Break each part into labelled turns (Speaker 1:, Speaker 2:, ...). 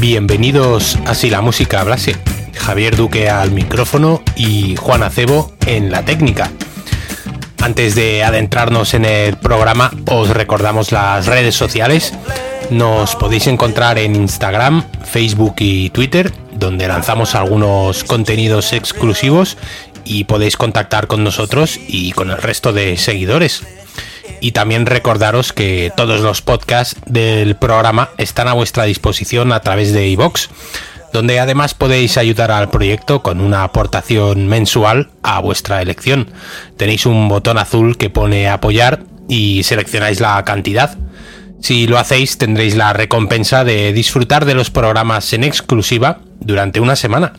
Speaker 1: Bienvenidos a Si la música hablase. Javier Duque al micrófono y Juan Acebo en la técnica. Antes de adentrarnos en el programa, os recordamos las redes sociales. Nos podéis encontrar en Instagram, Facebook y Twitter, donde lanzamos algunos contenidos exclusivos y podéis contactar con nosotros y con el resto de seguidores. Y también recordaros que todos los podcasts del programa están a vuestra disposición a través de iVox, donde además podéis ayudar al proyecto con una aportación mensual a vuestra elección. Tenéis un botón azul que pone apoyar y seleccionáis la cantidad. Si lo hacéis tendréis la recompensa de disfrutar de los programas en exclusiva durante una semana.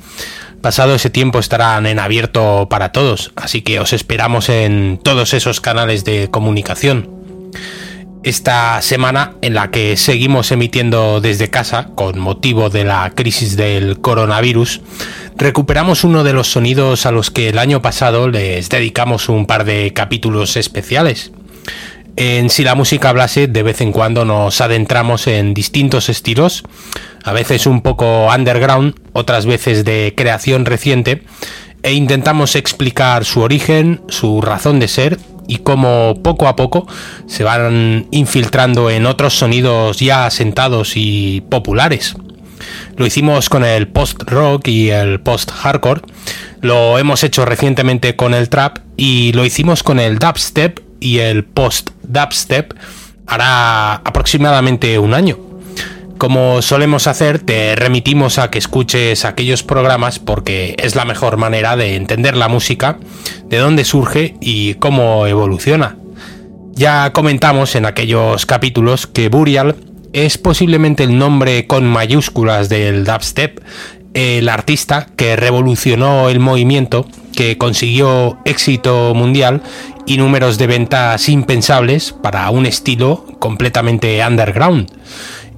Speaker 1: Pasado ese tiempo estarán en abierto para todos, así que os esperamos en todos esos canales de comunicación. Esta semana en la que seguimos emitiendo desde casa con motivo de la crisis del coronavirus, recuperamos uno de los sonidos a los que el año pasado les dedicamos un par de capítulos especiales. En Si la música hablase, de vez en cuando nos adentramos en distintos estilos, a veces un poco underground, otras veces de creación reciente, e intentamos explicar su origen, su razón de ser y cómo poco a poco se van infiltrando en otros sonidos ya asentados y populares. Lo hicimos con el post-rock y el post-hardcore, lo hemos hecho recientemente con el trap y lo hicimos con el dubstep y el post-dubstep hará aproximadamente un año. Como solemos hacer, te remitimos a que escuches aquellos programas porque es la mejor manera de entender la música, de dónde surge y cómo evoluciona. Ya comentamos en aquellos capítulos que Burial es posiblemente el nombre con mayúsculas del dubstep, el artista que revolucionó el movimiento, que consiguió éxito mundial y números de ventas impensables para un estilo completamente underground.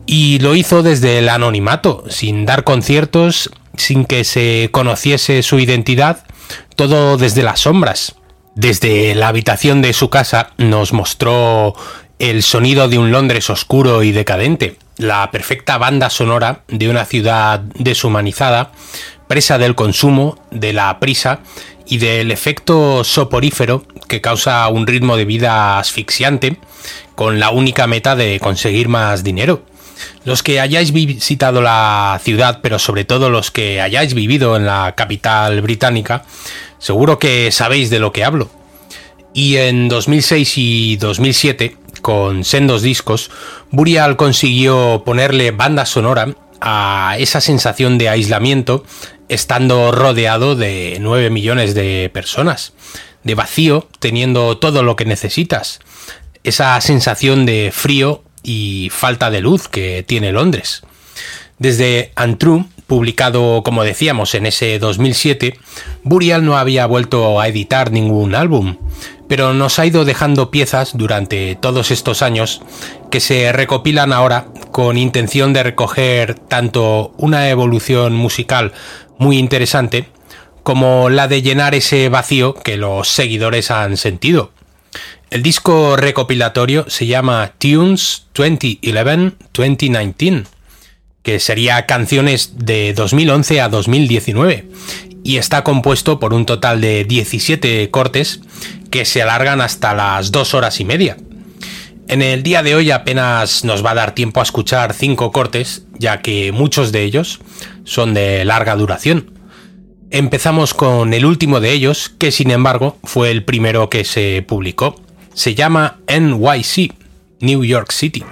Speaker 1: Y lo hizo desde el anonimato, sin dar conciertos, sin que se conociese su identidad, todo desde las sombras. Desde la habitación de su casa nos mostró el sonido de un Londres oscuro y decadente, la perfecta banda sonora de una ciudad deshumanizada, presa del consumo, de la prisa y del efecto soporífero que causa un ritmo de vida asfixiante con la única meta de conseguir más dinero. Los que hayáis visitado la ciudad, pero sobre todo los que hayáis vivido en la capital británica, seguro que sabéis de lo que hablo. Y en 2006 y 2007, con sendos discos, Burial consiguió ponerle banda sonora a esa sensación de aislamiento estando rodeado de 9 millones de personas, de vacío teniendo todo lo que necesitas, esa sensación de frío y falta de luz que tiene Londres. Desde Untrue, publicado como decíamos en ese 2007, Burial no había vuelto a editar ningún álbum, pero nos ha ido dejando piezas durante todos estos años que se recopilan ahora con intención de recoger tanto una evolución musical muy interesante como la de llenar ese vacío que los seguidores han sentido. El disco recopilatorio se llama Tunes 2011-2019, que sería canciones de 2011 a 2019, y está compuesto por un total de 17 cortes que se alargan hasta las dos horas y media. En el día de hoy apenas nos va a dar tiempo a escuchar cinco cortes, ya que muchos de ellos son de larga duración. Empezamos con el último de ellos, que sin embargo fue el primero que se publicó. Se llama NYC, New York City.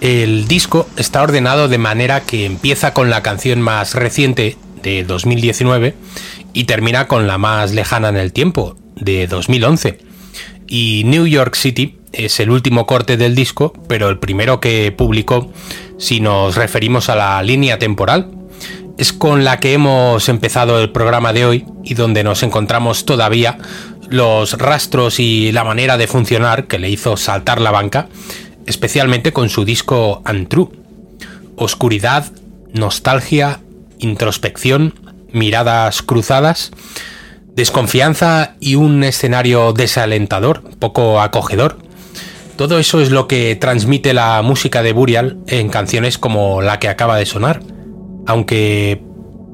Speaker 1: El disco está ordenado de manera que empieza con la canción más reciente de 2019 y termina con la más lejana en el tiempo, de 2011. Y New York City es el último corte del disco, pero el primero que publicó si nos referimos a la línea temporal. Es con la que hemos empezado el programa de hoy y donde nos encontramos todavía los rastros y la manera de funcionar que le hizo saltar la banca, especialmente con su disco Untrue. Oscuridad, nostalgia, introspección, miradas cruzadas, desconfianza y un escenario desalentador, poco acogedor. Todo eso es lo que transmite la música de Burial en canciones como la que acaba de sonar. Aunque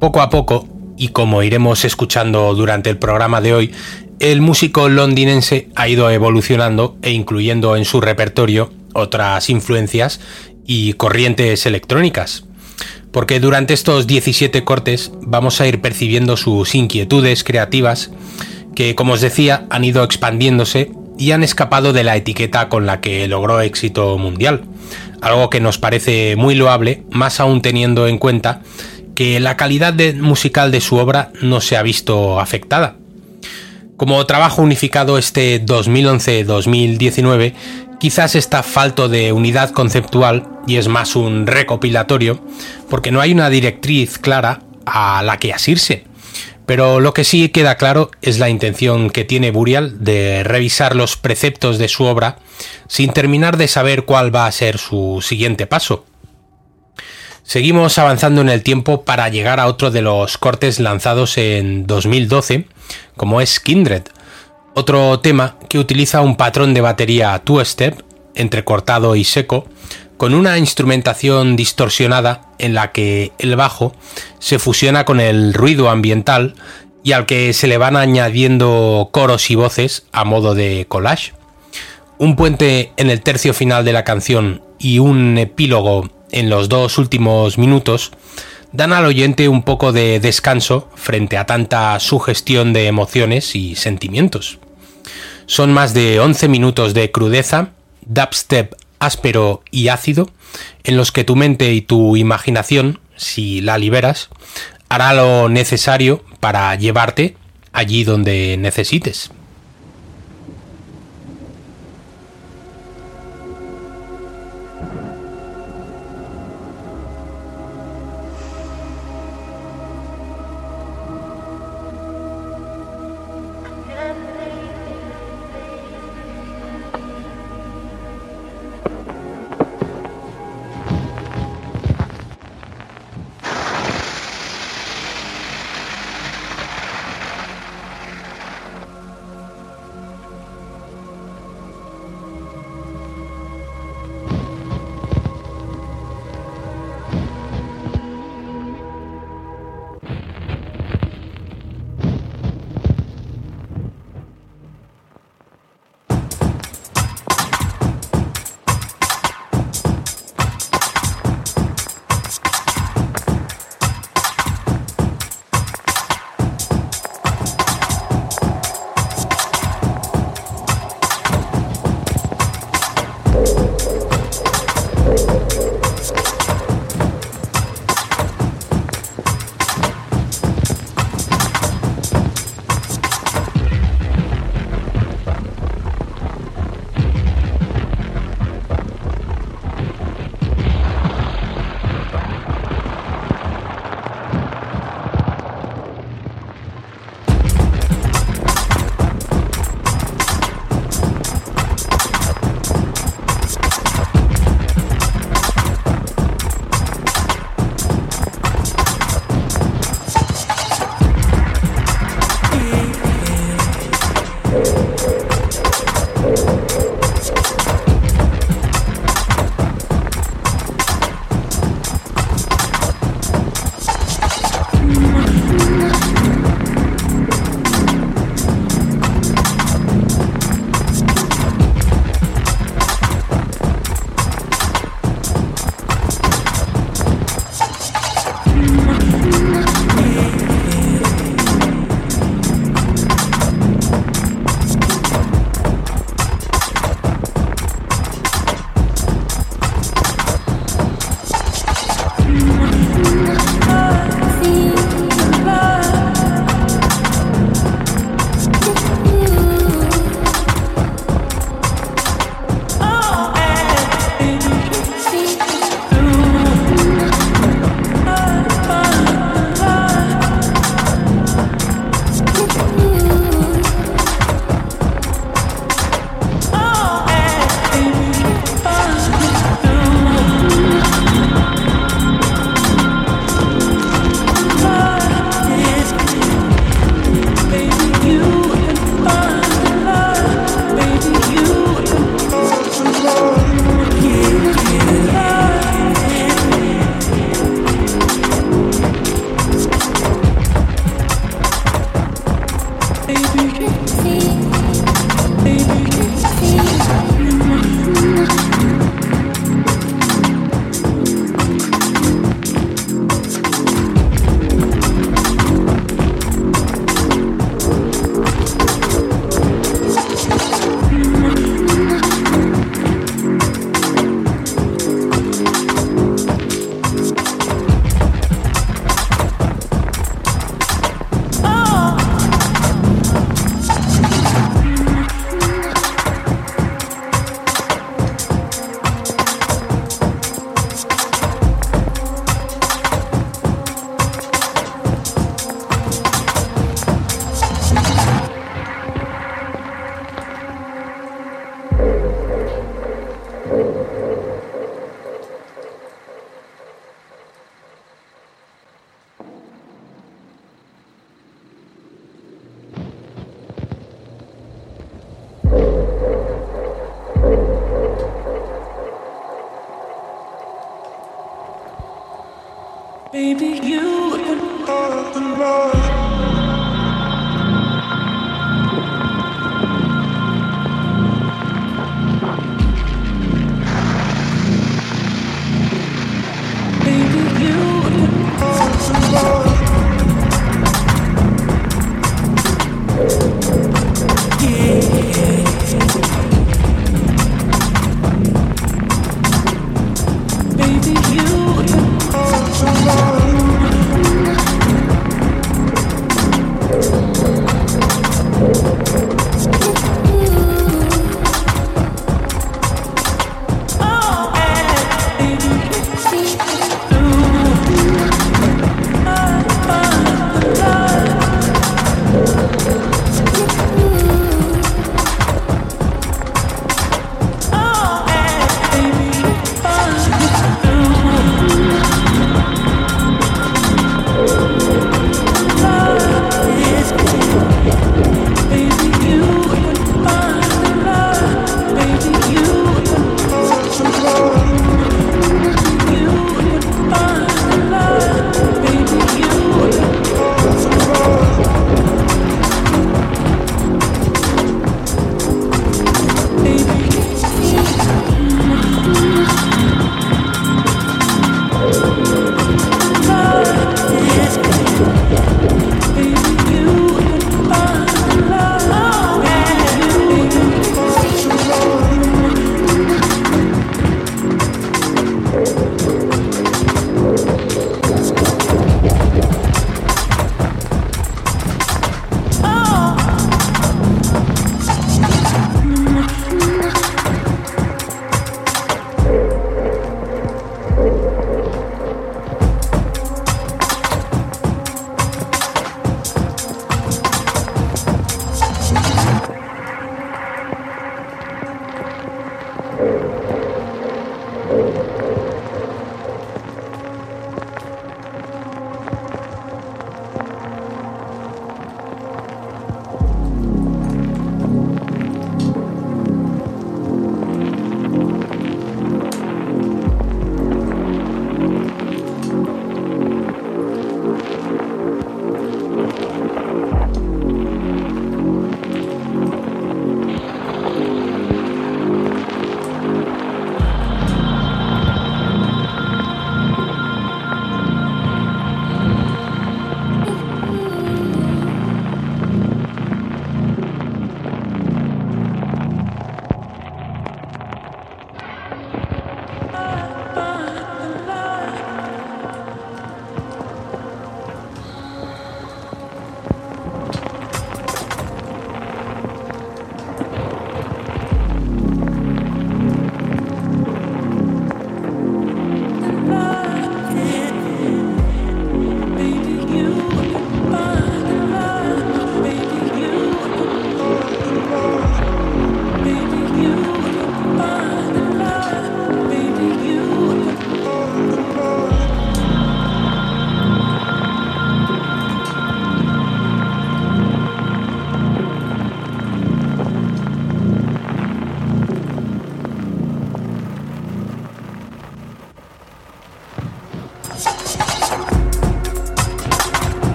Speaker 1: poco a poco, y como iremos escuchando durante el programa de hoy, el músico londinense ha ido evolucionando e incluyendo en su repertorio otras influencias y corrientes electrónicas porque durante estos 17 cortes vamos a ir percibiendo sus inquietudes creativas que, como os decía, han ido expandiéndose y han escapado de la etiqueta con la que logró éxito mundial, algo que nos parece muy loable, más aún teniendo en cuenta que la calidad musical de su obra no se ha visto afectada. Como trabajo unificado este 2011-2019, quizás está falto de unidad conceptual y es más un recopilatorio, porque no hay una directriz clara a la que asirse. Pero lo que sí queda claro es la intención que tiene Burial de revisar los preceptos de su obra sin terminar de saber cuál va a ser su siguiente paso. Seguimos avanzando en el tiempo para llegar a otro de los cortes lanzados en 2012, como es Kindred, otro tema que utiliza un patrón de batería two-step, entrecortado y seco, con una instrumentación distorsionada en la que el bajo se fusiona con el ruido ambiental y al que se le van añadiendo coros y voces a modo de collage. Un puente en el tercio final de la canción y un epílogo en los dos últimos minutos dan al oyente un poco de descanso frente a tanta sugestión de emociones y sentimientos. Son más de 11 minutos de crudeza, dubstep áspero y ácido, en los que tu mente y tu imaginación, si la liberas, hará lo necesario para llevarte allí donde necesites.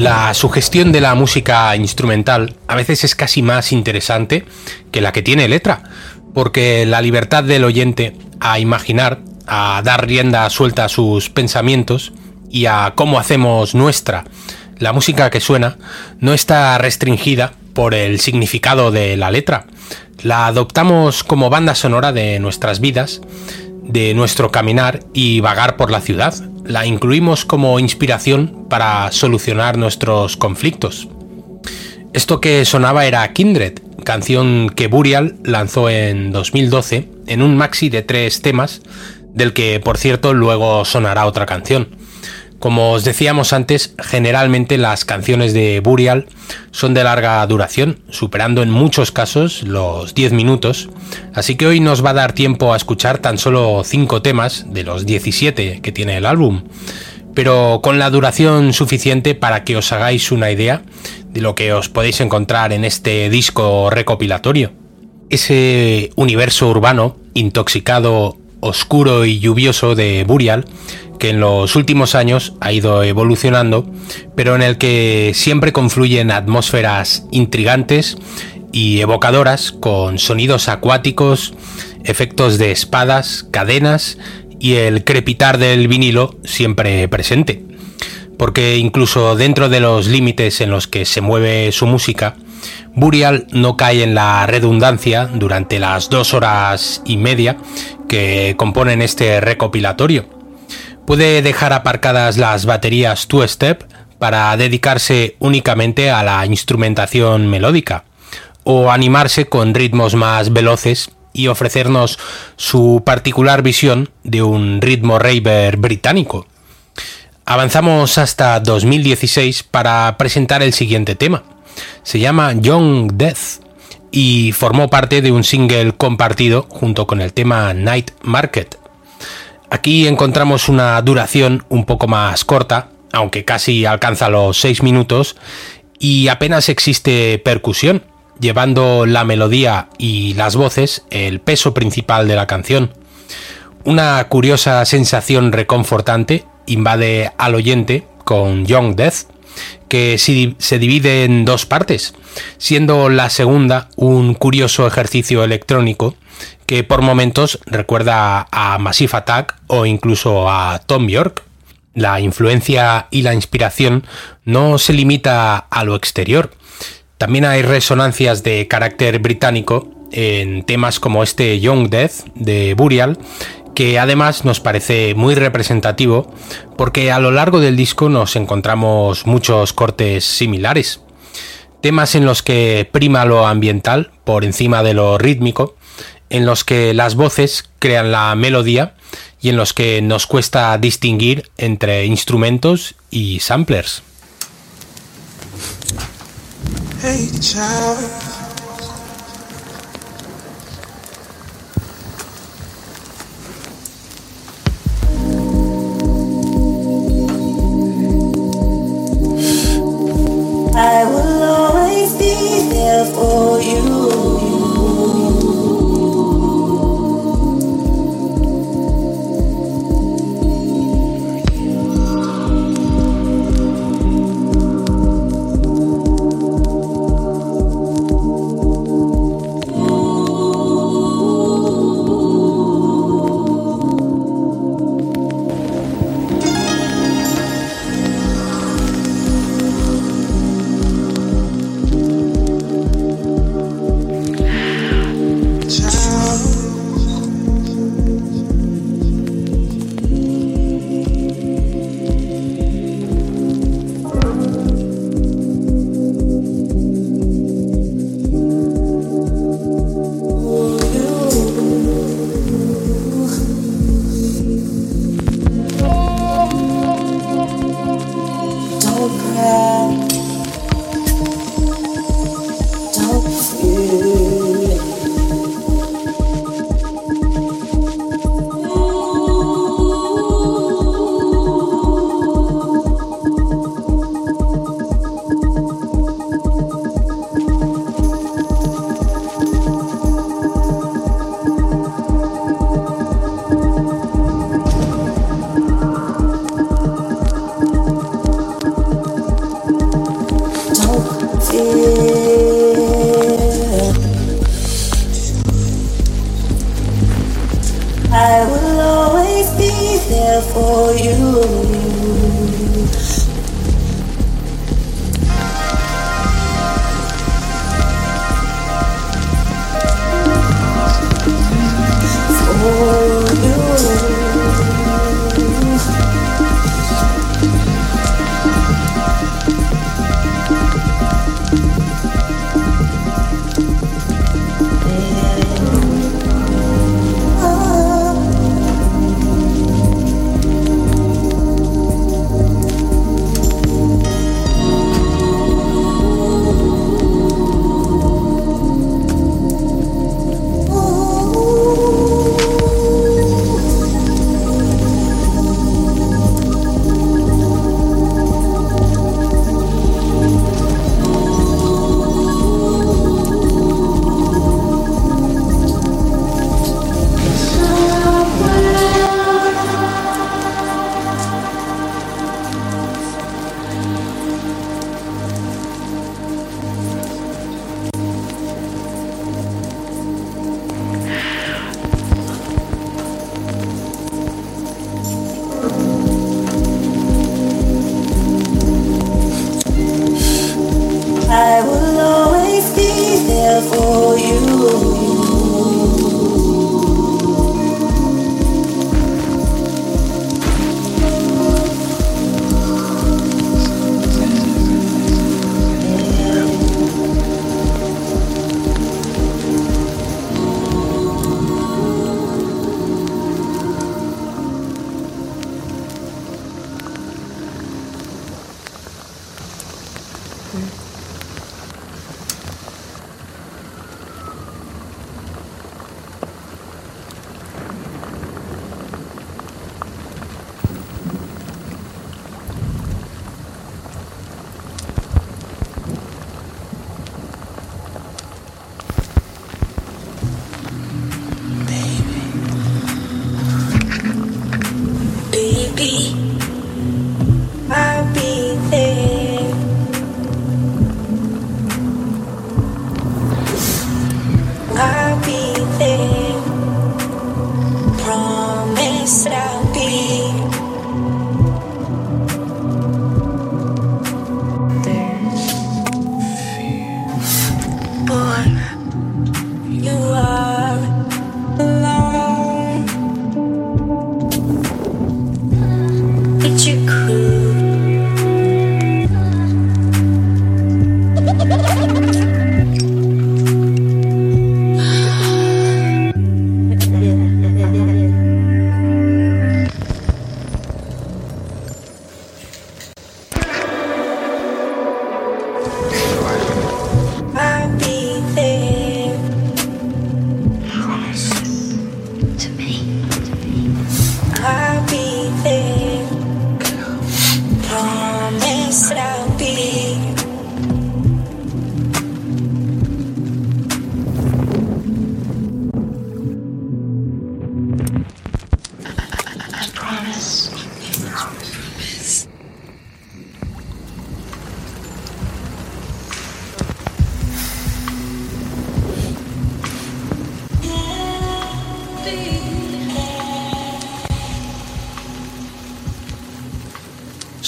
Speaker 1: La sugestión de la música instrumental a veces es casi más interesante que la que tiene letra, porque la libertad del oyente a imaginar, a dar rienda suelta a sus pensamientos y a cómo hacemos nuestra la música que suena no está restringida por el significado de la letra. La adoptamos como banda sonora de nuestras vidas, de nuestro caminar y vagar por la ciudad, la incluimos como inspiración para solucionar nuestros conflictos. Esto que sonaba era Kindred, canción que Burial lanzó en 2012 en un maxi de tres temas, del que por cierto luego sonará otra canción. Como os decíamos antes, generalmente las canciones de Burial son de larga duración, superando en muchos casos los 10 minutos, así que hoy nos va a dar tiempo a escuchar tan solo 5 temas de los 17 que tiene el álbum, pero con la duración suficiente para que os hagáis una idea de lo que os podéis encontrar en este disco recopilatorio. Ese universo urbano, intoxicado, oscuro y lluvioso de Burial que en los últimos años ha ido evolucionando, pero en el que siempre confluyen atmósferas intrigantes y evocadoras con sonidos acuáticos, efectos de espadas, cadenas y el crepitar del vinilo siempre presente. Porque incluso dentro de los límites en los que se mueve su música, Burial no cae en la redundancia durante las dos horas y media que componen este recopilatorio puede dejar aparcadas las baterías Two Step para dedicarse únicamente a la instrumentación melódica o animarse con ritmos más veloces y ofrecernos su particular visión de un ritmo raver británico. Avanzamos hasta 2016 para presentar el siguiente tema. Se llama Young Death y formó parte de un single compartido junto con el tema Night Market. Aquí encontramos una duración un poco más corta, aunque casi alcanza los 6 minutos, y apenas existe percusión, llevando la melodía y las voces el peso principal de la canción. Una curiosa sensación reconfortante invade al oyente con Young Death, que se divide en dos partes, siendo la segunda un curioso ejercicio electrónico que por momentos recuerda a Massive Attack o incluso a Tom York. La influencia y la inspiración no se limita a lo exterior. También hay resonancias de carácter británico en temas como este Young Death de Burial, que además nos parece muy representativo porque a lo largo del disco nos encontramos muchos cortes similares. Temas en los que prima lo ambiental por encima de lo rítmico en los que las voces crean la melodía y en los que nos cuesta distinguir entre instrumentos y samplers. there for you.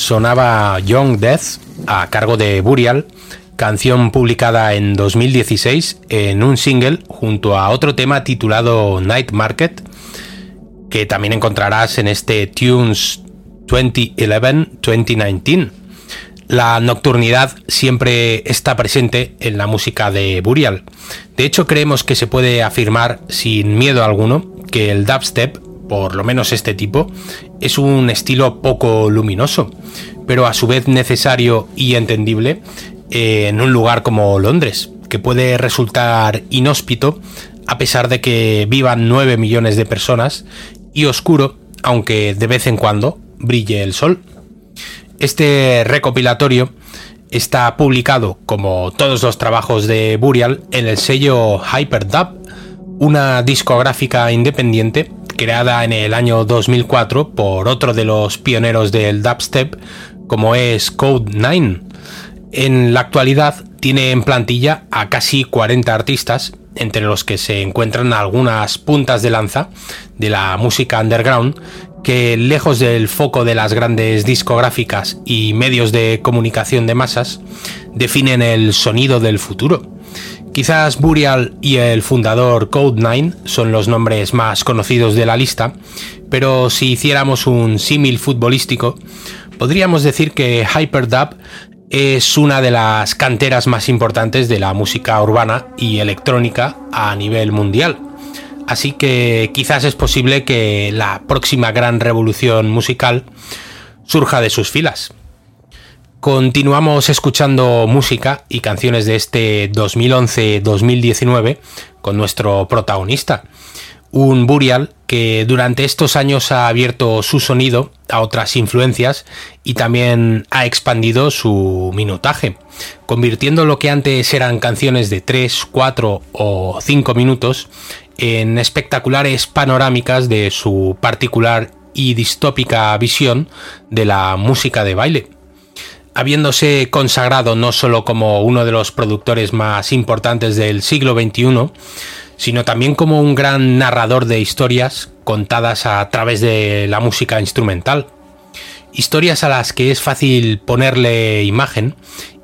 Speaker 1: Sonaba Young Death a cargo de Burial, canción publicada en 2016 en un single junto a otro tema titulado Night Market, que también encontrarás en este Tunes 2011-2019. La nocturnidad siempre está presente en la música de Burial. De hecho, creemos que se puede afirmar sin miedo alguno que el dubstep, por lo menos este tipo, es un estilo poco luminoso, pero a su vez necesario y entendible eh, en un lugar como Londres, que puede resultar inhóspito a pesar de que vivan 9 millones de personas y oscuro, aunque de vez en cuando brille el sol. Este recopilatorio está publicado, como todos los trabajos de Burial, en el sello Hyperdub, una discográfica independiente creada en el año 2004 por otro de los pioneros del dubstep, como es Code 9. En la actualidad tiene en plantilla a casi 40 artistas, entre los que se encuentran algunas puntas de lanza de la música underground que lejos del foco de las grandes discográficas y medios de comunicación de masas, definen el sonido del futuro. Quizás Burial y el fundador Code9 son los nombres más conocidos de la lista, pero si hiciéramos un símil futbolístico, podríamos decir que Hyperdub es una de las canteras más importantes de la música urbana y electrónica a nivel mundial. Así que quizás es posible que la próxima gran revolución musical surja de sus filas. Continuamos escuchando música y canciones de este 2011-2019 con nuestro protagonista, un Burial que durante estos años ha abierto su sonido a otras influencias y también ha expandido su minutaje, convirtiendo lo que antes eran canciones de 3, 4 o 5 minutos en espectaculares panorámicas de su particular y distópica visión de la música de baile habiéndose consagrado no solo como uno de los productores más importantes del siglo XXI, sino también como un gran narrador de historias contadas a través de la música instrumental. Historias a las que es fácil ponerle imagen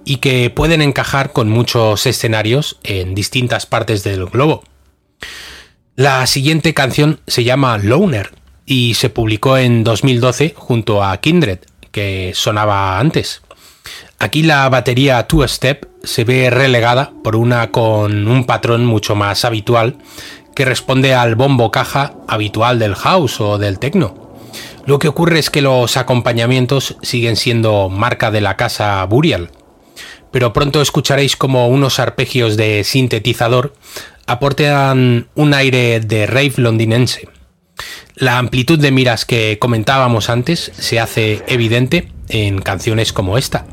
Speaker 1: y que pueden encajar con muchos escenarios en distintas partes del globo. La siguiente canción se llama Loner y se publicó en 2012 junto a Kindred, que sonaba antes. Aquí la batería Two Step se ve relegada por una con un patrón mucho más habitual que responde al bombo caja habitual del house o del techno. Lo que ocurre es que los acompañamientos siguen siendo marca de la casa Burial. pero pronto escucharéis como unos arpegios de sintetizador aportan un aire de rave londinense. La amplitud de miras que comentábamos antes se hace evidente en canciones como esta.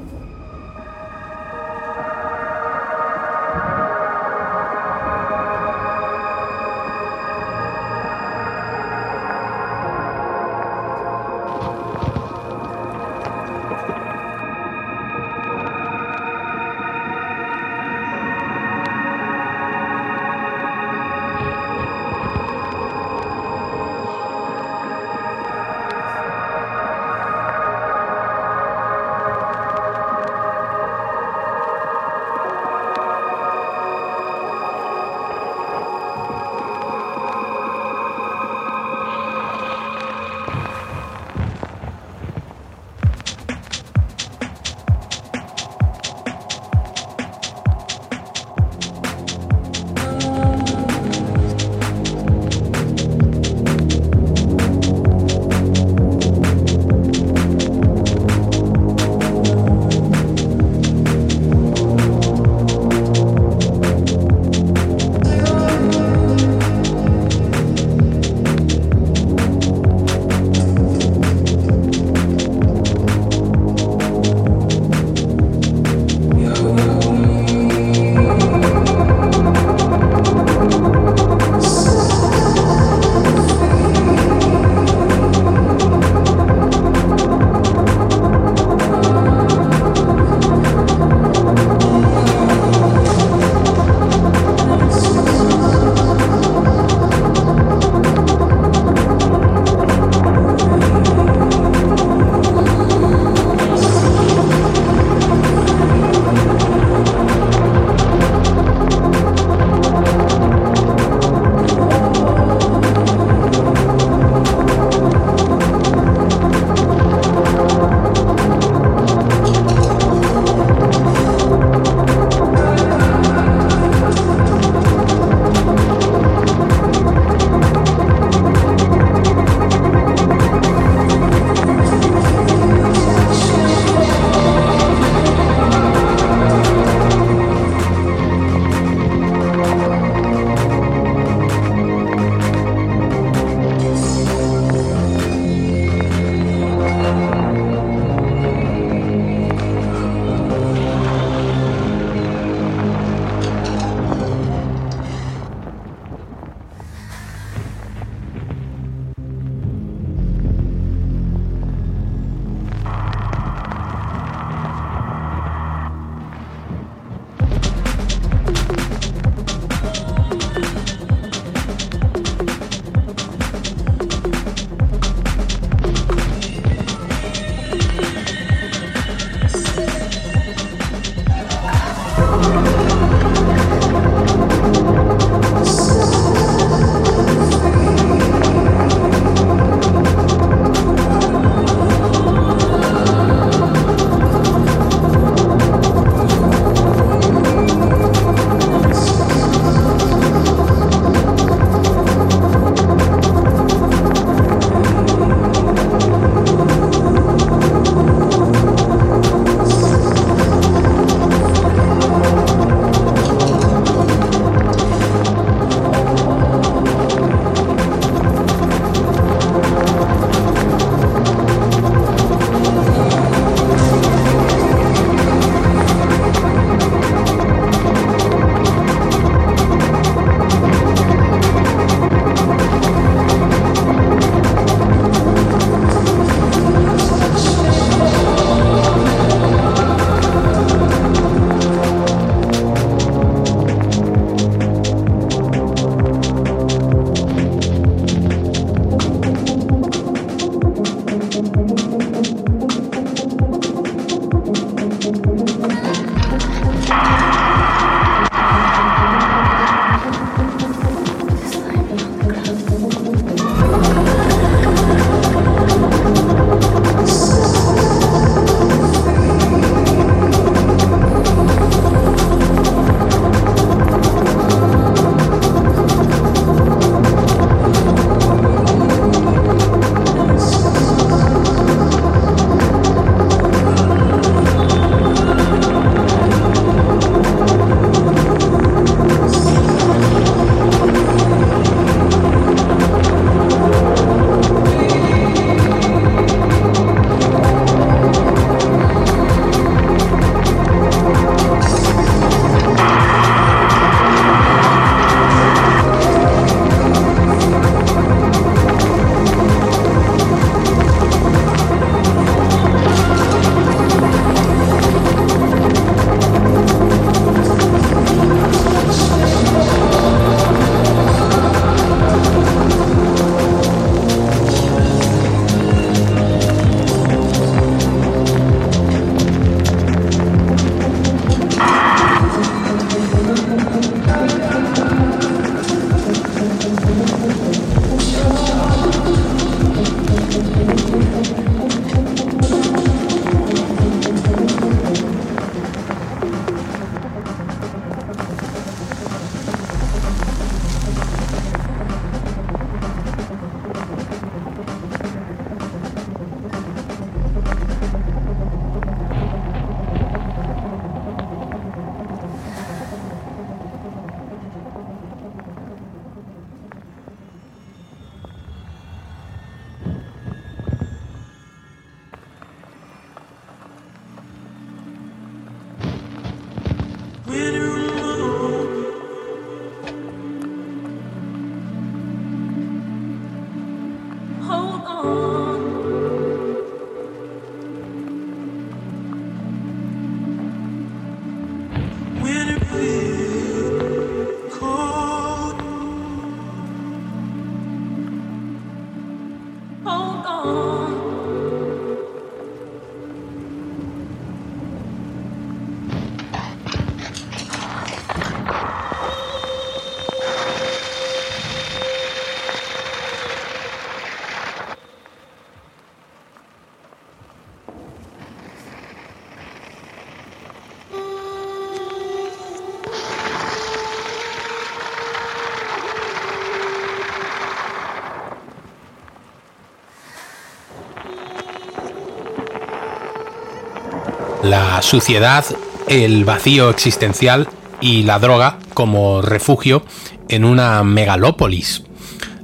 Speaker 1: La suciedad, el vacío existencial y la droga como refugio en una megalópolis.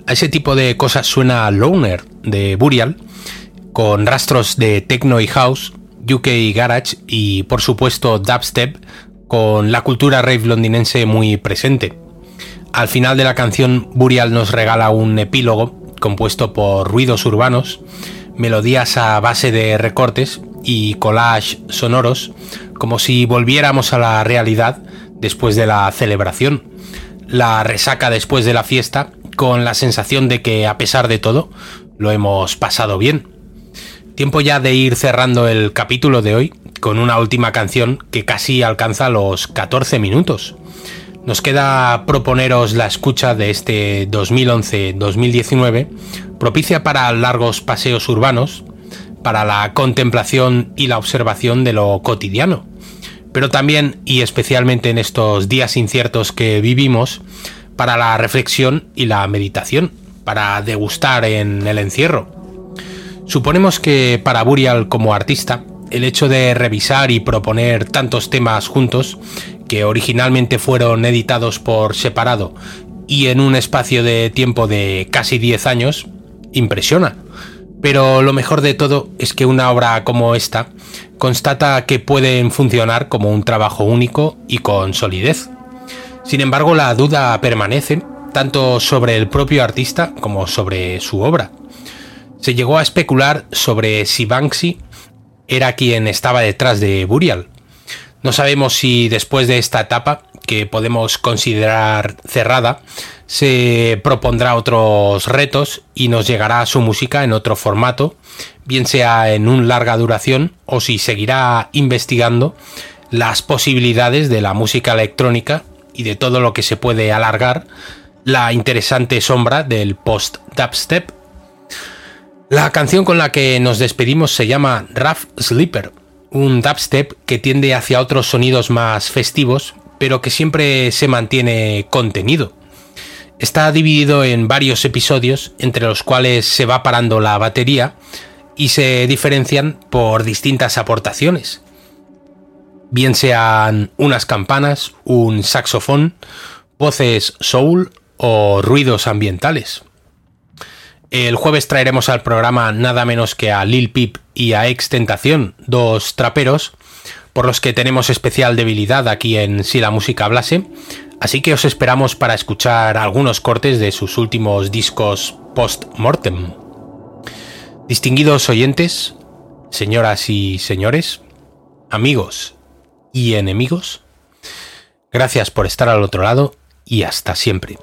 Speaker 1: A ese tipo de cosas suena Loner de Burial, con rastros de techno y house, UK garage y por supuesto dubstep, con la cultura rave londinense muy presente. Al final de la canción, Burial nos regala un epílogo compuesto por ruidos urbanos, melodías a base de recortes y collage sonoros, como si volviéramos a la realidad después de la celebración, la resaca después de la fiesta, con la sensación de que a pesar de todo lo hemos pasado bien. Tiempo ya de ir cerrando el capítulo de hoy con una última canción que casi alcanza los 14 minutos. Nos queda proponeros la escucha de este 2011-2019, propicia para largos paseos urbanos, para la contemplación y la observación de lo cotidiano. Pero también y especialmente en estos días inciertos que vivimos, para la reflexión y la meditación, para degustar en el encierro. Suponemos que para Burial como artista, el hecho de revisar y proponer tantos temas juntos, que originalmente fueron editados por separado y en un espacio de tiempo de casi 10 años, impresiona pero lo mejor de todo es que una obra como esta constata que pueden funcionar como un trabajo único y con solidez. Sin embargo, la duda permanece tanto sobre el propio artista como sobre su obra. Se llegó a especular sobre si Banksy era quien estaba detrás de Burial. No sabemos si después de esta etapa, que podemos considerar cerrada, se propondrá otros retos y nos llegará su música en otro formato, bien sea en un larga duración o si seguirá investigando las posibilidades de la música electrónica y de todo lo que se puede alargar la interesante sombra del post-dubstep. La canción con la que nos despedimos se llama Rough Sleeper, un dubstep que tiende hacia otros sonidos más festivos, pero que siempre se mantiene contenido. Está dividido en varios episodios entre los cuales se va parando la batería y se diferencian por distintas aportaciones. Bien sean unas campanas, un saxofón, voces soul o ruidos ambientales. El jueves traeremos al programa nada menos que a Lil Peep y a Ex Tentación, dos traperos, por los que tenemos especial debilidad aquí en Si la música hablase, Así que os esperamos para escuchar algunos cortes de sus últimos discos post-mortem. Distinguidos oyentes, señoras y señores, amigos y enemigos, gracias por estar al otro lado y hasta siempre.